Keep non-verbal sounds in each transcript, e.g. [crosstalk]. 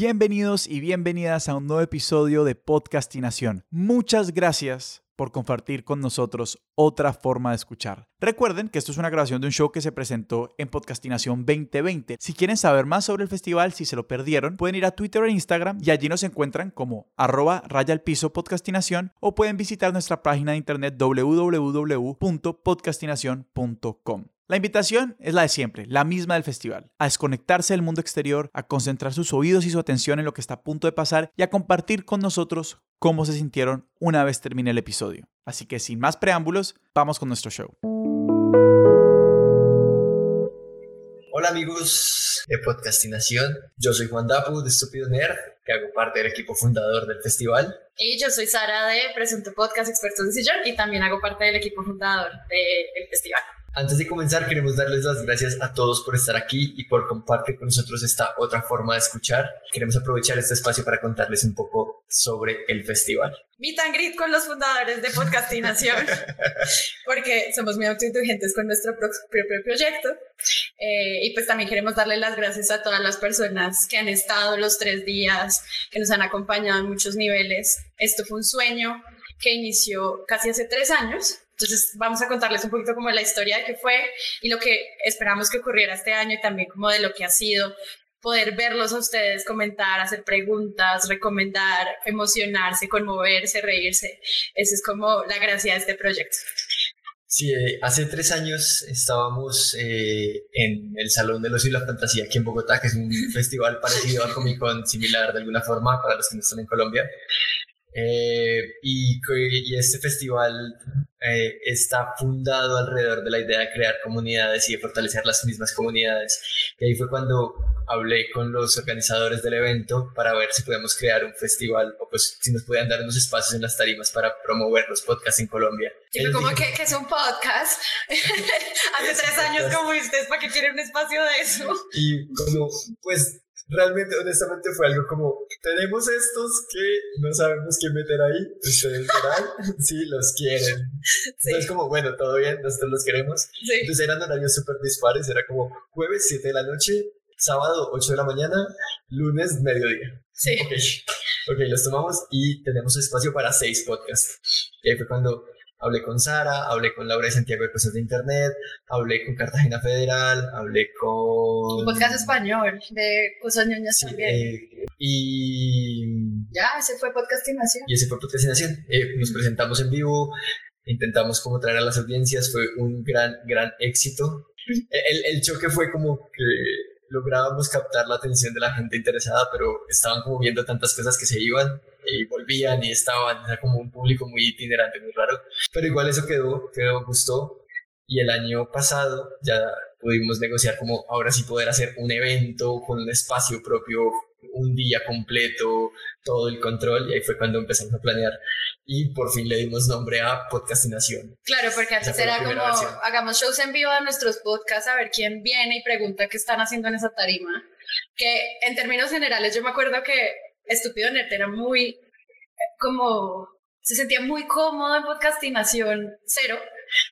Bienvenidos y bienvenidas a un nuevo episodio de Podcastinación. Muchas gracias por compartir con nosotros otra forma de escuchar. Recuerden que esto es una grabación de un show que se presentó en Podcastinación 2020. Si quieren saber más sobre el festival, si se lo perdieron, pueden ir a Twitter e Instagram y allí nos encuentran como arroba raya al piso podcastinación o pueden visitar nuestra página de internet www.podcastinación.com. La invitación es la de siempre, la misma del festival, a desconectarse del mundo exterior, a concentrar sus oídos y su atención en lo que está a punto de pasar y a compartir con nosotros cómo se sintieron una vez termine el episodio. Así que sin más preámbulos, vamos con nuestro show. Hola amigos de Podcastinación, yo soy Juan Dapu de Estúpido Nerd, que hago parte del equipo fundador del festival. Y yo soy Sara de Presento Podcast Expertos de Sillón y también hago parte del equipo fundador del festival. Antes de comenzar, queremos darles las gracias a todos por estar aquí y por compartir con nosotros esta otra forma de escuchar. Queremos aprovechar este espacio para contarles un poco sobre el festival. Meet and greet con los fundadores de Podcastinación, [laughs] porque somos muy autoindulgentes con nuestro propio proyecto. Eh, y pues también queremos darle las gracias a todas las personas que han estado los tres días, que nos han acompañado en muchos niveles. Esto fue un sueño que inició casi hace tres años entonces vamos a contarles un poquito como la historia de qué fue y lo que esperamos que ocurriera este año y también como de lo que ha sido poder verlos a ustedes comentar, hacer preguntas, recomendar, emocionarse, conmoverse, reírse. Esa es como la gracia de este proyecto. Sí, eh, hace tres años estábamos eh, en el Salón de los y la Fantasía aquí en Bogotá, que es un [laughs] festival parecido al Comic Con, similar de alguna forma para los que no están en Colombia. Eh, y, y, este festival eh, está fundado alrededor de la idea de crear comunidades y de fortalecer las mismas comunidades. Y ahí fue cuando hablé con los organizadores del evento para ver si podemos crear un festival o pues si nos podían dar unos espacios en las tarimas para promover los podcasts en Colombia. como que, que, es un podcast. [laughs] Hace tres años como ustedes, ¿para qué quieren un espacio de eso? Y como, pues realmente, honestamente, fue algo como, tenemos estos que no sabemos qué meter ahí, ustedes verán si los quieren. Entonces, como, bueno, todo bien, nosotros los queremos. Entonces eran horarios súper dispares, era como jueves 7 de la noche, sábado 8 de la mañana, lunes mediodía. Sí. Ok, ok, los tomamos y tenemos espacio para seis podcasts. Y ahí fue cuando Hablé con Sara, hablé con Laura de Santiago de Cosas de Internet, hablé con Cartagena Federal, hablé con... Un podcast español de Cosas Ñoñas también. Eh, y... Ya, ese fue Podcastinación. Y ese fue Podcastinación. Eh, nos presentamos en vivo, intentamos como traer a las audiencias, fue un gran, gran éxito. El, el choque fue como que lográbamos captar la atención de la gente interesada, pero estaban como viendo tantas cosas que se iban y volvían y estaban, era como un público muy itinerante, muy raro, pero igual eso quedó, quedó, gustó y el año pasado ya pudimos negociar como ahora sí poder hacer un evento con un espacio propio, un día completo, todo el control y ahí fue cuando empezamos a planear y por fin le dimos nombre a Podcastinación. Claro, porque antes era como hagamos shows en vivo de nuestros podcasts a ver quién viene y pregunta qué están haciendo en esa tarima. Que en términos generales yo me acuerdo que Estúpido Nerd era muy como se sentía muy cómodo en podcastinación cero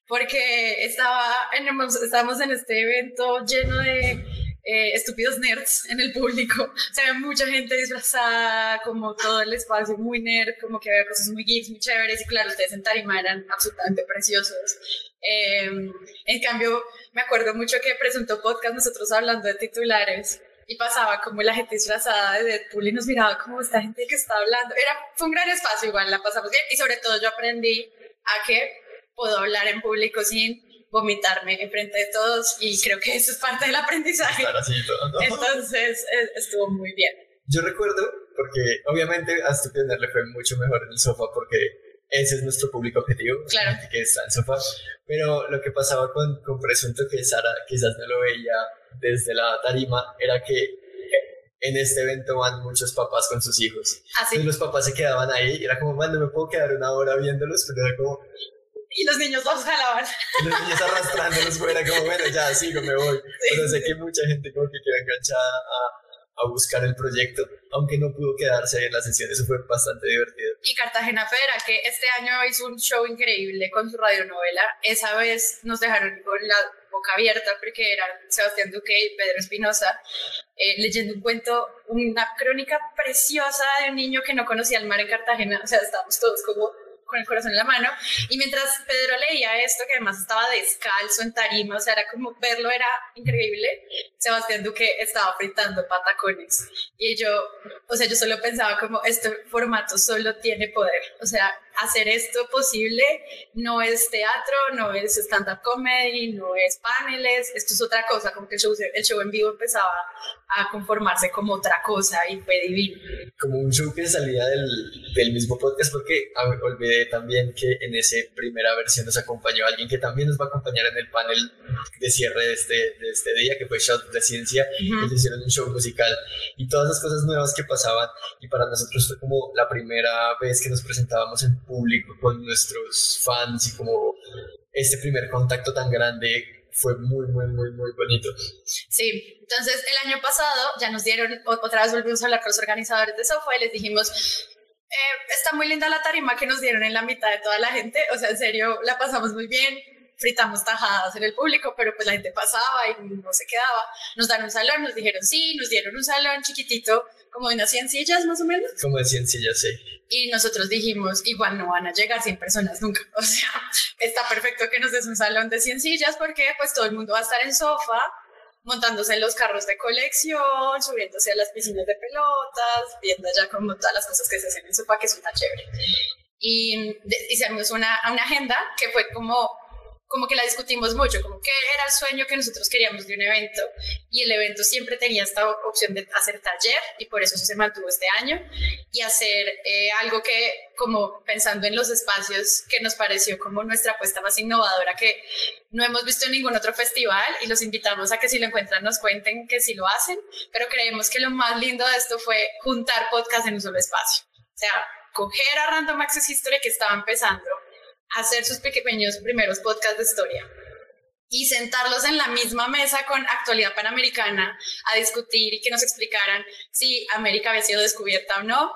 porque estaba en, estábamos en este evento lleno de eh, estúpidos nerds en el público. O sea, mucha gente disfrazada, como todo el espacio muy nerd, como que había cosas muy geeks, muy chéveres. Y claro, ustedes en Tarima eran absolutamente preciosos. Em, en cambio, me acuerdo mucho que presentó podcast nosotros hablando de titulares y pasaba como la gente disfrazada de Deadpool y nos miraba como esta gente que está hablando. Era, fue un gran espacio, igual la pasamos bien y sobre todo yo aprendí a que puedo hablar en público sin vomitarme enfrente de todos y creo que eso es parte del aprendizaje. Entonces e, estuvo muy bien. Yo recuerdo, porque obviamente a Stupid le fue mucho mejor en el sofá porque ese es nuestro público objetivo, claro. que está en sofá. Pero lo que pasaba con, con Presunto, que Sara quizás no lo veía desde la tarima, era que en este evento van muchos papás con sus hijos. Así. ¿Ah, y los papás se quedaban ahí y era como, man, no me puedo quedar una hora viéndolos, pero era como, y los niños los jalaban. Los niños arrastrándolos fuera, como bueno, ya sigo, me voy. Pero sé que mucha gente como que queda enganchada a, a, buscar el proyecto, aunque no pudo quedarse en la sesión, eso fue bastante divertido. Y Cartagena Federal, que este año hizo un show increíble con su radionovela, esa vez nos dejaron con la boca abierta porque eran Sebastián Duque y Pedro Espinosa, eh, leyendo un cuento, una crónica preciosa de un niño que no conocía el mar en Cartagena, o sea, estábamos todos como con el corazón en la mano. Y mientras Pedro leía esto, que además estaba descalzo en tarima, o sea, era como verlo era increíble, Sebastián Duque estaba fritando patacones. Y yo, o sea, yo solo pensaba como, este formato solo tiene poder. O sea, hacer esto posible no es teatro, no es stand-up comedy, no es paneles, esto es otra cosa, como que el show, el show en vivo empezaba a conformarse como otra cosa y fue divino. Como un show que salía del, del mismo podcast, porque olvidé también que en esa primera versión nos acompañó alguien que también nos va a acompañar en el panel de cierre de este, de este día, que fue Shot de Ciencia, que hicieron un show musical y todas las cosas nuevas que pasaban. Y para nosotros fue como la primera vez que nos presentábamos en público con nuestros fans y como este primer contacto tan grande fue muy, muy, muy, muy bonito. Sí, entonces el año pasado ya nos dieron, otra vez volvimos a hablar con los organizadores de Sofa y les dijimos, eh, está muy linda la tarima que nos dieron en la mitad de toda la gente, o sea, en serio, la pasamos muy bien, fritamos tajadas en el público, pero pues la gente pasaba y no se quedaba. Nos dan un salón, nos dijeron sí, nos dieron un salón chiquitito, como de unas 100 sillas más o menos. Como de 100 sillas, sí. Y nosotros dijimos, igual no van a llegar 100 personas nunca. [laughs] O sea, está perfecto que nos des un salón de 100 sillas porque pues todo el mundo va a estar en sofá, montándose en los carros de colección, subiéndose a las piscinas de pelotas, viendo ya como todas las cosas que se hacen en sofá, que es una chévere. Y hicimos una, una agenda que fue como como que la discutimos mucho, como qué era el sueño que nosotros queríamos de un evento y el evento siempre tenía esta opción de hacer taller y por eso se mantuvo este año y hacer eh, algo que como pensando en los espacios que nos pareció como nuestra apuesta más innovadora que no hemos visto en ningún otro festival y los invitamos a que si lo encuentran nos cuenten que si lo hacen, pero creemos que lo más lindo de esto fue juntar podcast en un solo espacio, o sea, coger a Random Access History que estaba empezando hacer sus pequeños primeros podcasts de historia y sentarlos en la misma mesa con actualidad panamericana a discutir y que nos explicaran si América había sido descubierta o no,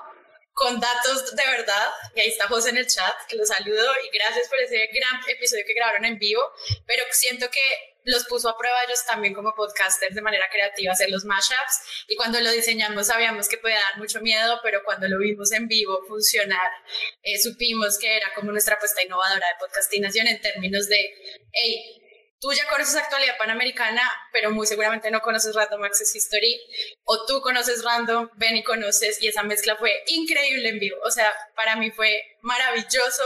con datos de verdad. Y ahí está José en el chat, que lo saludo y gracias por ese gran episodio que grabaron en vivo, pero siento que los puso a prueba ellos también como podcasters de manera creativa hacer los mashups. Y cuando lo diseñamos sabíamos que podía dar mucho miedo, pero cuando lo vimos en vivo funcionar, eh, supimos que era como nuestra apuesta innovadora de podcastinación en términos de, hey, tú ya conoces actualidad panamericana, pero muy seguramente no conoces Random Access History, o tú conoces Random, ven y conoces, y esa mezcla fue increíble en vivo, o sea, para mí fue maravilloso,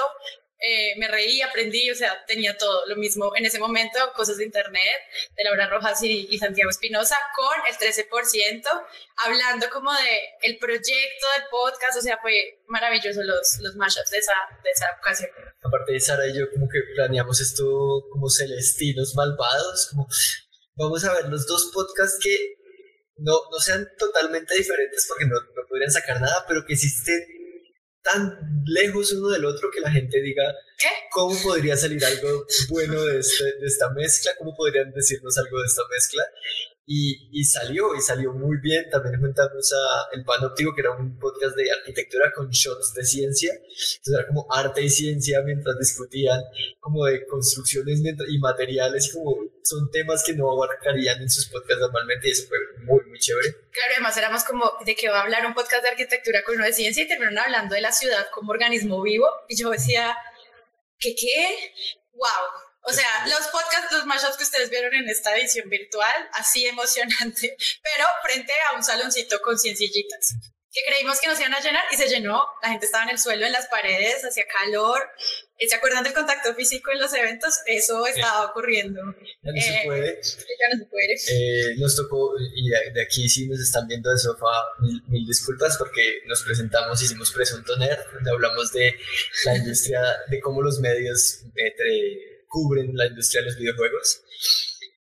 eh, me reí, aprendí, o sea, tenía todo lo mismo en ese momento, cosas de internet, de Laura Rojas y, Santiago Espinosa, con el 13%, hablando como de el proyecto del podcast, o sea, fue maravilloso los, los mashups de esa, de esa ocasión. Aparte de Sara y yo, como que planeamos esto como celestinos malvados, como vamos a ver los dos podcasts que no, no sean totalmente diferentes porque no, no podrían sacar nada, pero que existen tan lejos uno del otro que la gente diga, ¿Qué? ¿cómo podría salir algo bueno de, este, de esta mezcla? ¿Cómo podrían decirnos algo de esta mezcla? Y, y, salió, y salió muy bien. También juntamos a El Panóptico, que era un podcast de arquitectura con shots de ciencia. Entonces era como arte y ciencia mientras discutían, como de construcciones y materiales, como son temas que no abarcarían en sus podcasts normalmente, y eso fue muy, muy chévere. Claro, además éramos como de que va a hablar un podcast de arquitectura con uno de ciencia y terminaron hablando de la ciudad como organismo vivo. Y yo decía, ¿qué qué? ¡Wow! O sea, los podcasts, los mashups que ustedes vieron en esta edición virtual, así emocionante, [laughs] pero frente a un saloncito con cien sillitas, que creímos que nos iban a llenar y se llenó. La gente estaba en el suelo, en las paredes, hacía calor. ¿Se acuerdan del contacto físico en los eventos? Eso estaba ocurriendo. Ya no se eh, puede. Ya no se puede. Eh, nos tocó, y de aquí sí nos están viendo de sofá, mil, disculpas porque nos presentamos, hicimos Presunto Nerd, donde hablamos de la industria, de cómo los medios entre cubren la industria de los videojuegos.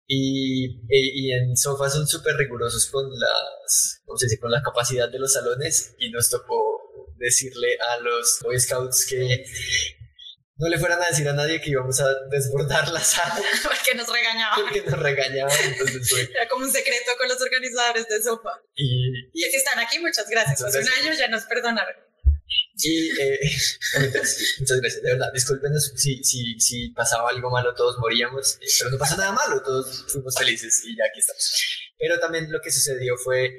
Y, e, y, en Sofa son súper rigurosos con, las, con la capacidad de los salones y nos tocó decirle a los Boy Scouts que no le fueran a decir a nadie que íbamos a desbordar la sala. [laughs] Porque nos regañaban. Porque nos regañaban. Entonces Era como un secreto con los organizadores de Sofa. Y, y si están aquí, muchas gracias. Hace un año ya nos perdonaron. Y eh, [laughs] muchas gracias, de verdad. Discúlpenos si, si, si pasaba algo malo, todos moríamos, eh, pero no pasa nada malo, todos fuimos felices y ya aquí estamos. Pero también lo que sucedió fue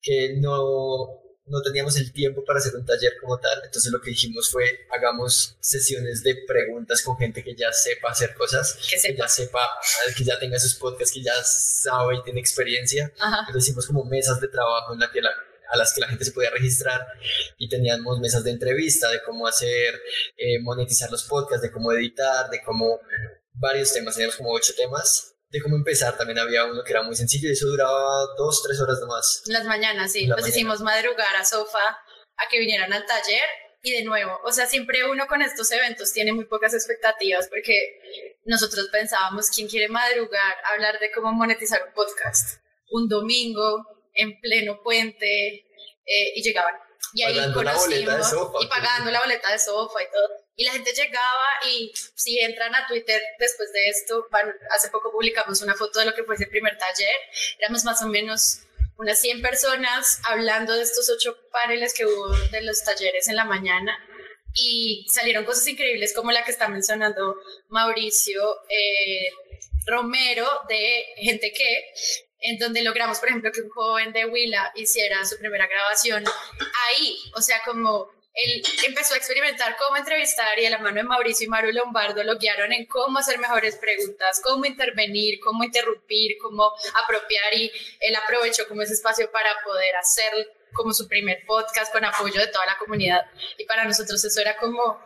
que no, no teníamos el tiempo para hacer un taller como tal, entonces lo que dijimos fue hagamos sesiones de preguntas con gente que ya sepa hacer cosas, que, ya sepa, que ya tenga sus podcasts, que ya sabe y tiene experiencia. Entonces hicimos como mesas de trabajo en la que a las que la gente se podía registrar y teníamos mesas de entrevista de cómo hacer, eh, monetizar los podcasts, de cómo editar, de cómo varios temas, teníamos como ocho temas de cómo empezar. También había uno que era muy sencillo y eso duraba dos, tres horas nomás. Las mañanas, sí. Pues hicimos madrugar a Sofa a que vinieran al taller y de nuevo, o sea, siempre uno con estos eventos tiene muy pocas expectativas porque nosotros pensábamos, ¿quién quiere madrugar? Hablar de cómo monetizar un podcast. Un domingo, en pleno puente, eh, y llegaban. Y ahí conocimos, y pagando la boleta de Sofa y todo. Y la gente llegaba y si entran a Twitter después de esto, hace poco publicamos una foto de lo que fue ese primer taller, éramos más o menos unas 100 personas hablando de estos ocho paneles que hubo de los talleres en la mañana y salieron cosas increíbles como la que está mencionando Mauricio eh, Romero de Gente que en donde logramos, por ejemplo, que un joven de Huila hiciera su primera grabación ahí, o sea, como él empezó a experimentar cómo entrevistar y a la mano de Mauricio y Maru Lombardo lo guiaron en cómo hacer mejores preguntas, cómo intervenir, cómo interrumpir, cómo apropiar y él aprovechó como ese espacio para poder hacer como su primer podcast con apoyo de toda la comunidad. Y para nosotros eso era como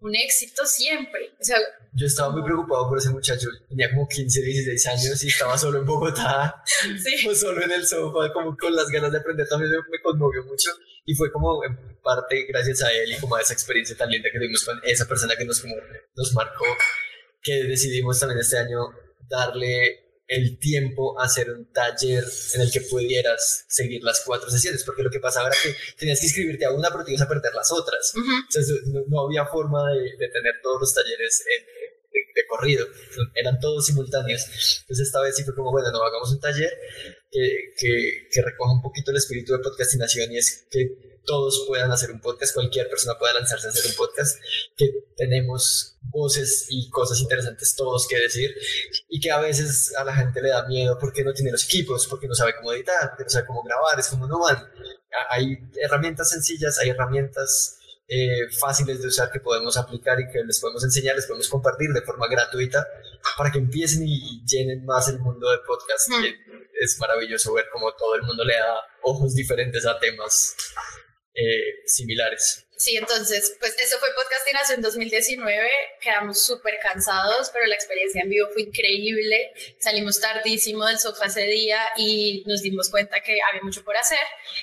un éxito siempre. O sea, yo estaba muy preocupado por ese muchacho, tenía como 15, 16 años y estaba solo en Bogotá, [laughs] sí. solo en el sofá, como con las ganas de aprender, también me conmovió mucho y fue como en parte gracias a él y como a esa experiencia tan linda que tuvimos con esa persona que nos, como, nos marcó, que decidimos también este año darle el tiempo a hacer un taller en el que pudieras seguir las cuatro sesiones, porque lo que pasaba era que tenías que inscribirte a una, pero te ibas a perder las otras. Entonces no, había forma de, de, tener todos los talleres de, corrido, eran todos simultáneos. Entonces esta vez sí fue como, bueno, no, hagamos un taller que, que, que recoja un poquito el espíritu de podcastinación y es que todos puedan hacer un podcast, cualquier persona pueda lanzarse a hacer un podcast, que tenemos voces y cosas interesantes todos que decir y que a veces a la gente le da miedo porque no tiene los equipos, porque no sabe cómo editar, no sabe cómo grabar, es como no van. Hay herramientas sencillas, hay herramientas eh, fáciles de usar que podemos aplicar y que les podemos enseñar, les podemos compartir de forma gratuita para que empiecen y llenen más el mundo del podcast. Es maravilloso ver cómo todo el mundo le da ojos diferentes a temas eh, similares. Sí, entonces, pues eso fue Podcastinación 2019, quedamos súper cansados, pero la experiencia en vivo fue increíble, salimos tardísimo del sofá ese día y nos dimos cuenta que había mucho por hacer,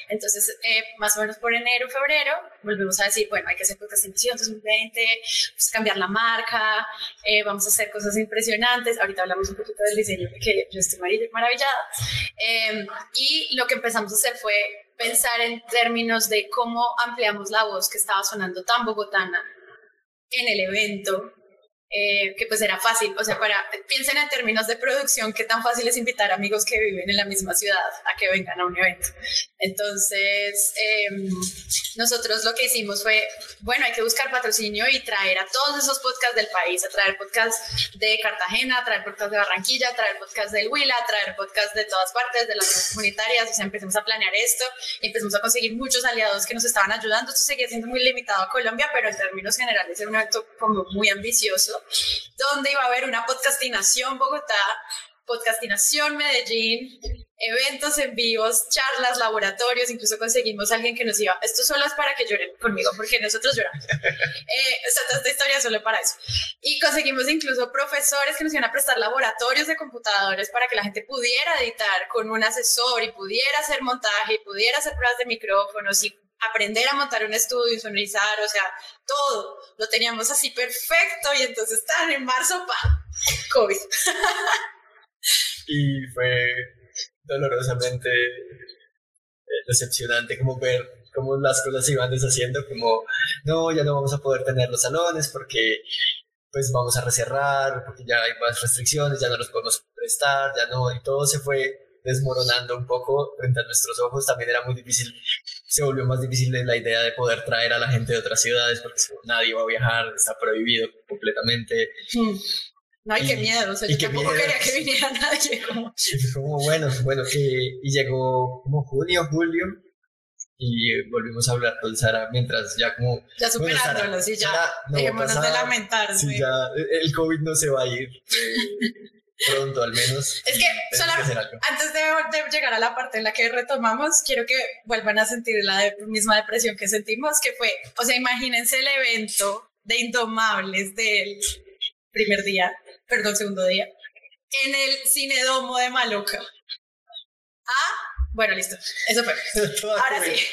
entonces eh, más o menos por enero, febrero, volvimos a decir, bueno, hay que hacer Podcastinación 2020, pues, cambiar la marca, eh, vamos a hacer cosas impresionantes, ahorita hablamos un poquito del diseño porque yo estoy maravillada, y lo que empezamos a hacer fue pensar en términos de cómo ampliamos la voz que estaba sonando tan bogotana en el evento eh, que pues era fácil, o sea, para, piensen en términos de producción, qué tan fácil es invitar amigos que viven en la misma ciudad a que vengan a un evento. Entonces, em, nosotros lo que hicimos fue, bueno, hay que buscar patrocinio y traer a todos esos podcasts del país, a traer podcasts de Cartagena, a traer podcasts de Barranquilla, a traer podcasts del Huila, a traer podcasts de todas partes, de las comunitarias, o sea, empezamos a planear esto y empezamos a conseguir muchos aliados que nos estaban ayudando. Esto seguía siendo muy limitado a Colombia, pero en términos generales era un evento como muy ambicioso donde iba a haber una podcastinación Bogotá, podcastinación Medellín, eventos en vivos, charlas, laboratorios, incluso conseguimos a alguien que nos iba, esto solo es para que lloren conmigo, porque nosotros lloramos. [laughs] Eh, o sea, toda esta historia solo para eso. Y conseguimos incluso profesores que nos iban a prestar laboratorios de computadores para que la gente pudiera editar con un asesor y pudiera hacer montaje y pudiera hacer pruebas de micrófonos y aprender a montar un estudio, sonorizar, o sea, todo lo teníamos así perfecto y entonces estaban en marzo, pa, COVID. [laughs] y fue dolorosamente decepcionante como ver cómo las cosas se iban deshaciendo, como, no, ya no vamos a poder tener los salones porque pues vamos a recerrar, porque ya hay más restricciones, ya no los podemos prestar, ya no, y todo se fue desmoronando un poco frente a nuestros ojos. También era muy difícil se volvió más difícil la idea de poder traer a la gente de otras ciudades porque nadie va a viajar, está prohibido completamente. Hmm. No, hay qué miedo, o sea, yo tampoco quería que viniera nadie. [laughs] Como... como bueno, bueno, que, y llegó como junio, julio, y volvimos a hablar con Sara mientras ya como... Ya superándolo, sí, ya, dejémonos de lamentar. Sí, ya, el COVID no se va a ir. [laughs] pronto al menos. [laughs] Es que, antes de, llegar a la parte en la que retomamos, quiero que vuelvan a sentir la misma depresión que sentimos, que fue, o sea, imagínense el evento de Indomables del primer día, perdón, segundo día, en el Cinedomo de Maloca. Ah, bueno, listo. Eso fue. [laughs] Ahora sí.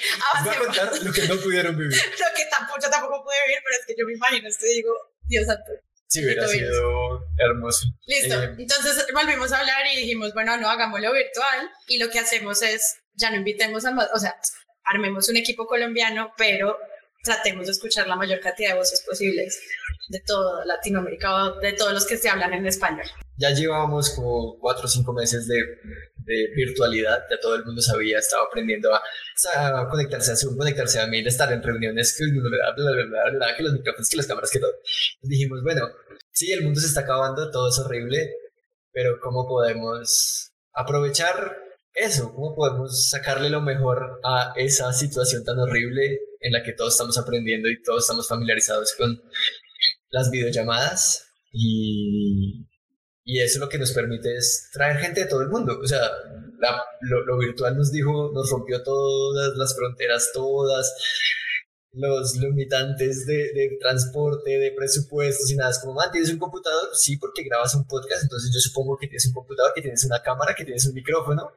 Voy a contar lo que no pudieron vivir. [laughs] lo que tampoco, yo tampoco pude vivir, pero es que yo me imagino, esto digo, Dios santo. Sí, hubiera sido hermoso. Listo. Eh, Entonces volvimos a hablar y dijimos, bueno, no, hagámoslo virtual. Y lo que hacemos es, ya no invitemos a más, o sea, armemos un equipo colombiano, pero tratemos de escuchar la mayor cantidad de voces posibles de toda Latinoamérica, de todos los que se hablan en español. Ya llevábamos como cuatro o cinco meses de, de virtualidad, ya todo el mundo sabía, estaba aprendiendo a, conectarse a Zoom, conectarse a mail, estar en reuniones, que los micrófonos, que las cámaras, que todo. dijimos, bueno, sí, el mundo se está acabando, todo es horrible, pero ¿cómo podemos aprovechar eso? ¿Cómo podemos sacarle lo mejor a esa situación tan horrible en la que todos estamos aprendiendo y todos estamos familiarizados con las videollamadas? Y, y eso lo que nos permite es traer gente de todo el mundo. O sea, lo, lo virtual nos dijo, nos rompió todas las fronteras, todas los limitantes de, de, transporte, de presupuestos y nada. Es como, man, ¿tienes un computador? Sí, porque grabas un podcast, entonces yo supongo que tienes un computador, que tienes una cámara, que tienes un micrófono.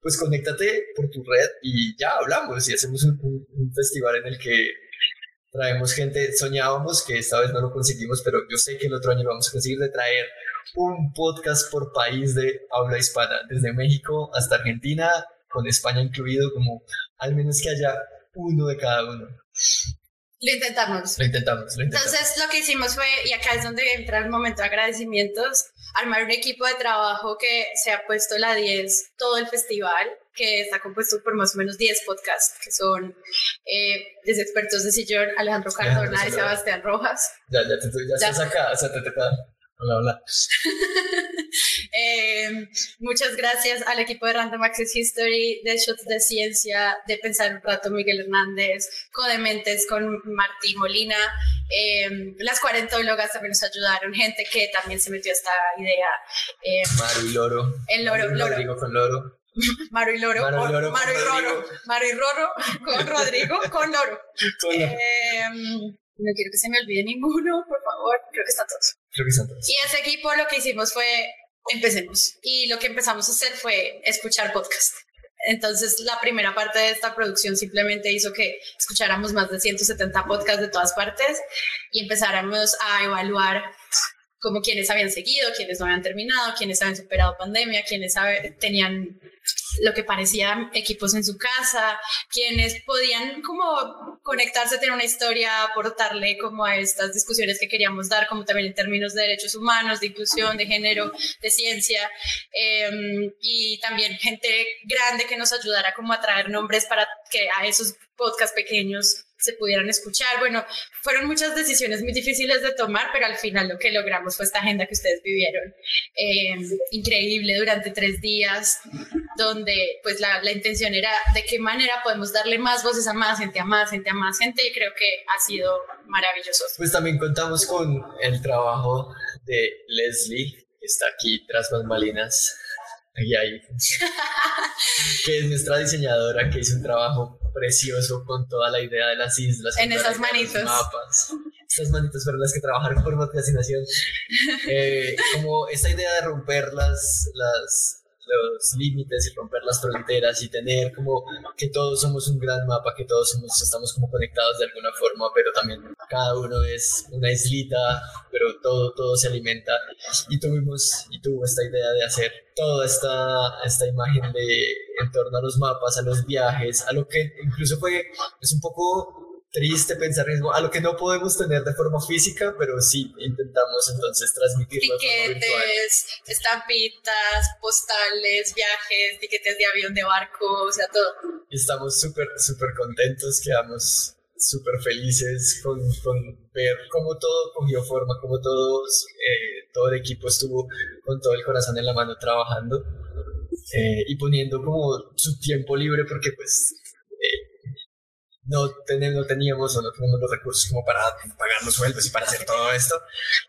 Pues conéctate por tu red y ya hablamos y hacemos un, un, festival en el que traemos gente. Soñábamos que esta vez no lo conseguimos, pero yo sé que el otro año vamos a conseguir de traer un podcast por país de habla hispana, desde México hasta Argentina, con España incluido, como al menos que haya uno de cada uno. Lo intentamos. Lo intentamos, lo intentamos. Entonces lo que hicimos fue, y acá es donde entra el momento de agradecimientos, armar un equipo de trabajo que se ha puesto la 10 todo el festival, que está compuesto por más o menos 10 podcasts, que son eh, desde expertos de sillón, Alejandro Cardona y Sebastián Rojas. Ya, ya, te, ya, ya. estás acá, o sea, te toca Hola, hola. [laughs] Eh, muchas gracias al equipo de Random Access History, de Shots de Ciencia, de Pensar un Rato Miguel Hernández, Codementes con Martí Molina. Eh, las cuarentólogas también nos ayudaron, gente que también se metió a esta idea. Eh, Maru y Loro. El Loro, Maru Loro. Rodrigo con Loro. Maru y Loro. Maru y Loro. Maru y Roro. Maru y Roro con [laughs] Rodrigo con Loro. Con Loro. Eh, no quiero que se me olvide ninguno, por favor. Creo que están todos. Creo que están todos. Y ese equipo lo que hicimos fue, empecemos. Y lo que empezamos a hacer fue escuchar podcast. Entonces, la primera parte de esta producción simplemente hizo que escucháramos más de 170 podcasts de todas partes y empezáramos a evaluar como quienes habían seguido, quienes no habían terminado, quienes habían superado pandemia, quienes tenían lo que parecía equipos en su casa, quienes podían como conectarse, tener una historia, aportarle como a estas discusiones que queríamos dar, como también en términos de derechos humanos, de inclusión, de género, de ciencia, em, y también gente grande que nos ayudara como a traer nombres para que a esos podcasts pequeños se pudieran escuchar. Bueno, fueron muchas decisiones muy difíciles de tomar, pero al final lo que logramos fue esta agenda que ustedes vivieron. Em, increíble durante tres días, donde pues la, la, intención era de qué manera podemos darle más voces a más gente, a más gente, a más gente, y creo que ha sido maravilloso. Pues también contamos con el trabajo de Leslie, que está aquí tras bambalinas. Y ahí, [laughs] que es nuestra diseñadora que hizo un trabajo precioso con toda la idea de las islas. En esas manitos. Mapas. Estas manitos fueron las que trabajaron por [laughs] procrastinación. eh, como esta idea de romper las, las, los límites y romper las fronteras y tener como que todos somos un gran mapa, que todos somos, estamos como conectados de alguna forma, pero también cada uno es una islita, pero todo, todo se alimenta. Y tuvimos, y tuvo esta idea de hacer toda esta, esta imagen de en torno a los mapas, a los viajes, a lo que incluso fue, es un poco triste pensar mismo a lo que no podemos tener de forma física, pero sí intentamos entonces transmitirlo. Tiquetes, estampitas, postales, viajes, tiquetes de avión, de barco, o sea, todo. Y estamos súper, súper contentos, quedamos súper felices con, con, ver cómo todo cogió forma, cómo todos, eh, todo el equipo estuvo con todo el corazón en la mano trabajando eh, y poniendo como su tiempo libre porque pues no, no teníamos o no tenemos los recursos como para pagar los sueldos y para hacer todo esto,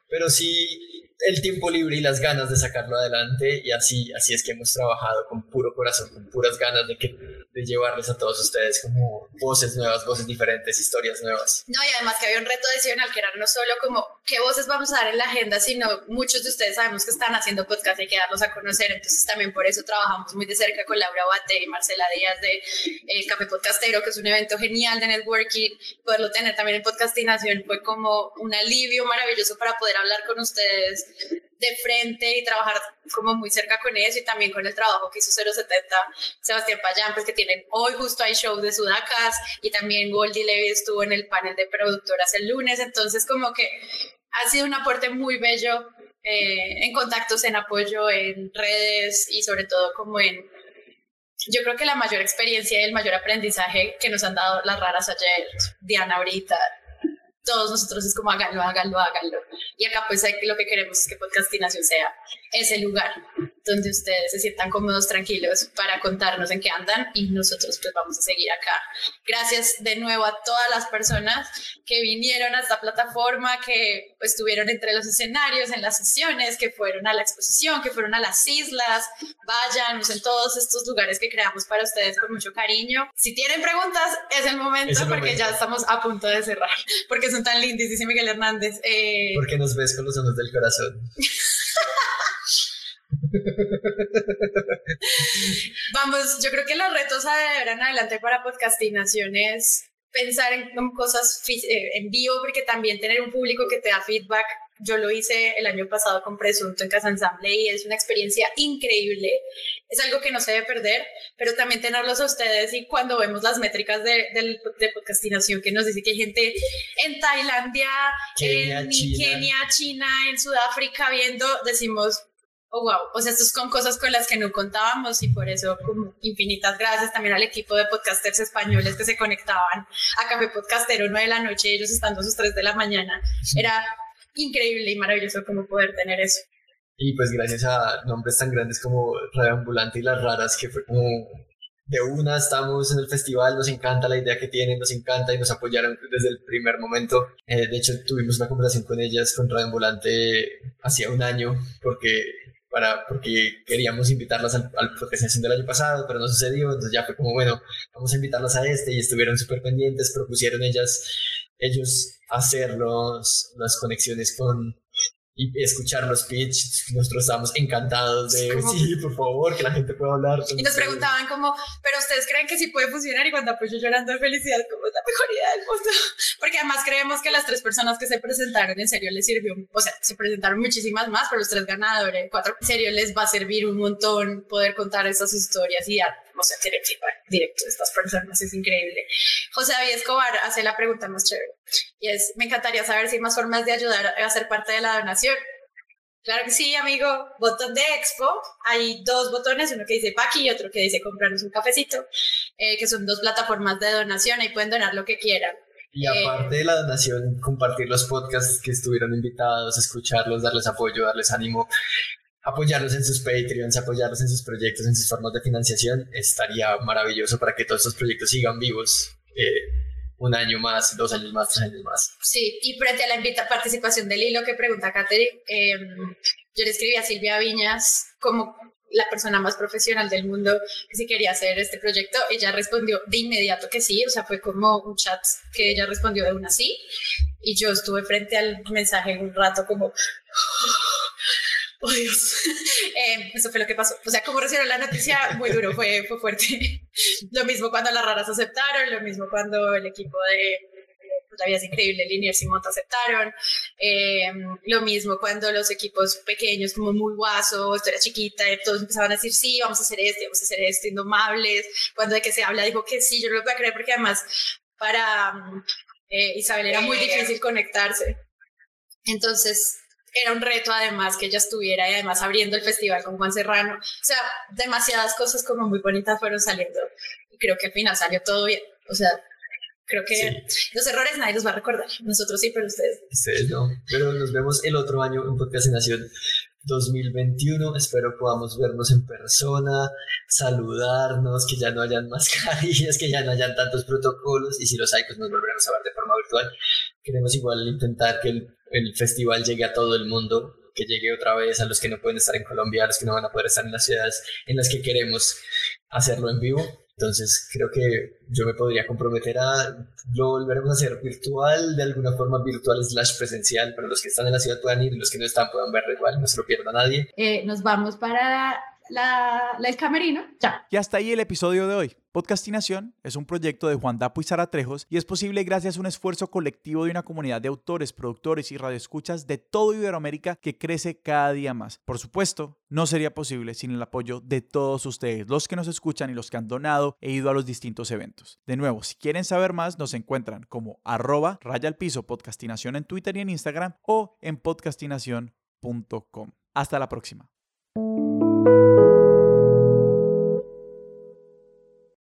pero sí el tiempo libre y las ganas de sacarlo adelante y así, así es que hemos trabajado con puro corazón, con puras ganas de, que, de llevarles a todos ustedes como voces nuevas, voces diferentes, historias nuevas. No, y además que había un reto adicional que era no solo como qué voces vamos a dar en la agenda, sino muchos de ustedes sabemos que están haciendo podcast y que darlos a conocer, entonces también por eso trabajamos muy de cerca con Laura Bate y Marcela Díaz de El eh, Café Podcastero, que es un evento genial de networking, poderlo tener también en Podcastinación fue como un alivio maravilloso para poder hablar con ustedes de frente y trabajar como muy cerca con eso y también con el trabajo que hizo 070 Sebastián Payán, pues que tienen hoy justo hay show de Sudacas y también Goldie Levy estuvo en el panel de productoras el lunes, entonces como que ha sido un aporte muy bello eh, en contactos, en apoyo, en redes y sobre todo como en... Yo creo que la mayor experiencia y el mayor aprendizaje que nos han dado las raras ayer, Diana ahorita, todos nosotros es como háganlo, háganlo, háganlo. Y acá pues lo que queremos es que Podcastinación sea ese lugar donde ustedes se sientan cómodos, tranquilos para contarnos en qué andan y nosotros pues vamos a seguir acá. Gracias de nuevo a todas las personas que vinieron a esta plataforma, que estuvieron entre los escenarios, en las sesiones, que fueron a la exposición, que fueron a las islas, vayan en todos estos lugares que creamos para ustedes con mucho cariño. Si tienen preguntas, es el momento porque ya estamos a punto de cerrar, porque son tan lindos, dice Miguel Hernández. Eh, porque nos ves con los ojos del corazón. [laughs] Vamos, yo creo que los retos a ver en adelante para podcastinación es pensar en, cosas eh, en vivo, porque también tener un público que te da feedback. Yo lo hice el año pasado con Presunto en Casa Ensamble y es una experiencia increíble. Es algo que no se debe perder, pero también tenerlos a ustedes y cuando vemos las métricas de, de, podcastinación que nos dice que hay gente en Tailandia, en Kenia, China, en Sudáfrica viendo, decimos, oh, wow, o sea, estos son cosas con las que no contábamos y por eso como infinitas gracias también al equipo de podcasters españoles que se conectaban a Café Podcastero 9 de la noche, ellos estando a sus 3 de la mañana. Era increíble y maravilloso como poder tener eso. Y pues gracias a nombres tan grandes como Radio Ambulante y Las Raras, que fue como de una, estamos en el festival, nos encanta la idea que tienen, nos encanta y nos apoyaron desde el primer momento. Eh, de hecho, tuvimos una conversación con ellas, con Radio Ambulante, hacía un año, porque para, porque queríamos invitarlas al, al del año pasado, pero no sucedió, entonces ya fue como, bueno, vamos a invitarlas a este y estuvieron súper pendientes, propusieron ellas, ellos hacer los, las conexiones con, y escuchar los pitch, nosotros estábamos encantados de, sí, por favor, que la gente pueda hablar. Y nos preguntaban como, pero ustedes creen que sí puede funcionar y cuando apoyo llorando de felicidad, como es la mejor idea [laughs] mundo. Porque además creemos que las tres personas que se presentaron en serio les sirvió, o sea, se presentaron muchísimas más, pero los tres ganadores, cuatro, en serio les va a servir un montón poder contar esas historias y dar, o sea, directo de estas personas, es increíble. José David Escobar hace la pregunta más chévere. Y es, me encantaría saber si hay más formas de ayudar a ser parte de la donación. Claro que sí, amigo. Botón de Expo. Hay dos botones, uno que dice Paki y otro que dice comprarnos un cafecito, eh, que son dos plataformas de donación. y pueden donar lo que quieran. Y aparte de la donación, compartir los podcasts que estuvieron invitados, escucharlos, darles apoyo, darles ánimo, apoyarlos en sus Patreons, apoyarlos en sus proyectos, en sus formas de financiación, estaría maravilloso para que todos estos proyectos sigan vivos. Eh, un año más, dos años más, tres años más. Sí, y frente a la invita participación del hilo que pregunta Katherine, em, yo le escribí a Silvia Viñas como la persona más profesional del mundo que si quería hacer este proyecto. Ella respondió de inmediato que sí, o sea, fue como un chat que ella respondió de una sí. Y yo estuve frente al mensaje un rato como, [laughs] oh Dios, [laughs] eh, eso fue lo que pasó. O sea, como recibieron la noticia, muy duro, fue, fue fuerte. [laughs] lo mismo cuando las raras aceptaron, lo mismo cuando el equipo de pues, la vida es increíble, Liniers y aceptaron. Eh, lo mismo cuando los equipos pequeños, como muy guaso, historia chiquita, todos empezaban a decir, sí, vamos a hacer esto, vamos a hacer esto, indomables. Cuando de que se habla, dijo que sí, yo no lo voy a creer porque además para eh, Isabel era muy difícil conectarse. Entonces, era un reto además que ella estuviera y además abriendo el festival con Juan Serrano. O sea, demasiadas cosas como muy bonitas fueron saliendo y creo que al final salió todo bien. O sea, creo que los errores nadie los va a recordar. Nosotros sí, pero ustedes. Ustedes no. Pero nos vemos el otro año en Podcast Nación 2021. Espero podamos vernos en persona, saludarnos, que ya no hayan mascarillas, que ya no hayan tantos protocolos y si los hay, pues nos volveremos a ver de forma virtual. Queremos igual intentar que el el festival llegue a todo el mundo, que llegue otra vez a los que no pueden estar en Colombia, a los que no van a poder estar en las ciudades en las que queremos hacerlo en vivo. Entonces creo que yo me podría comprometer a lo volveremos a hacer virtual, de alguna forma virtual slash presencial, pero los que están en la ciudad puedan ir y los que no están puedan verlo igual, no se lo pierda nadie. Eh, nos vamos para la, el camerino. Ya. Y hasta ahí el episodio de hoy. Podcastinación es un proyecto de Juan Dapo y Sara Trejos y es posible gracias a un esfuerzo colectivo de una comunidad de autores, productores y radioescuchas de todo Iberoamérica que crece cada día más. Por supuesto, no sería posible sin el apoyo de todos ustedes, los que nos escuchan y los que han donado e ido a los distintos eventos. De nuevo, si quieren saber más, nos encuentran como arroba raya al piso podcastinación en Twitter y en Instagram o en podcastinación.com. Hasta la próxima.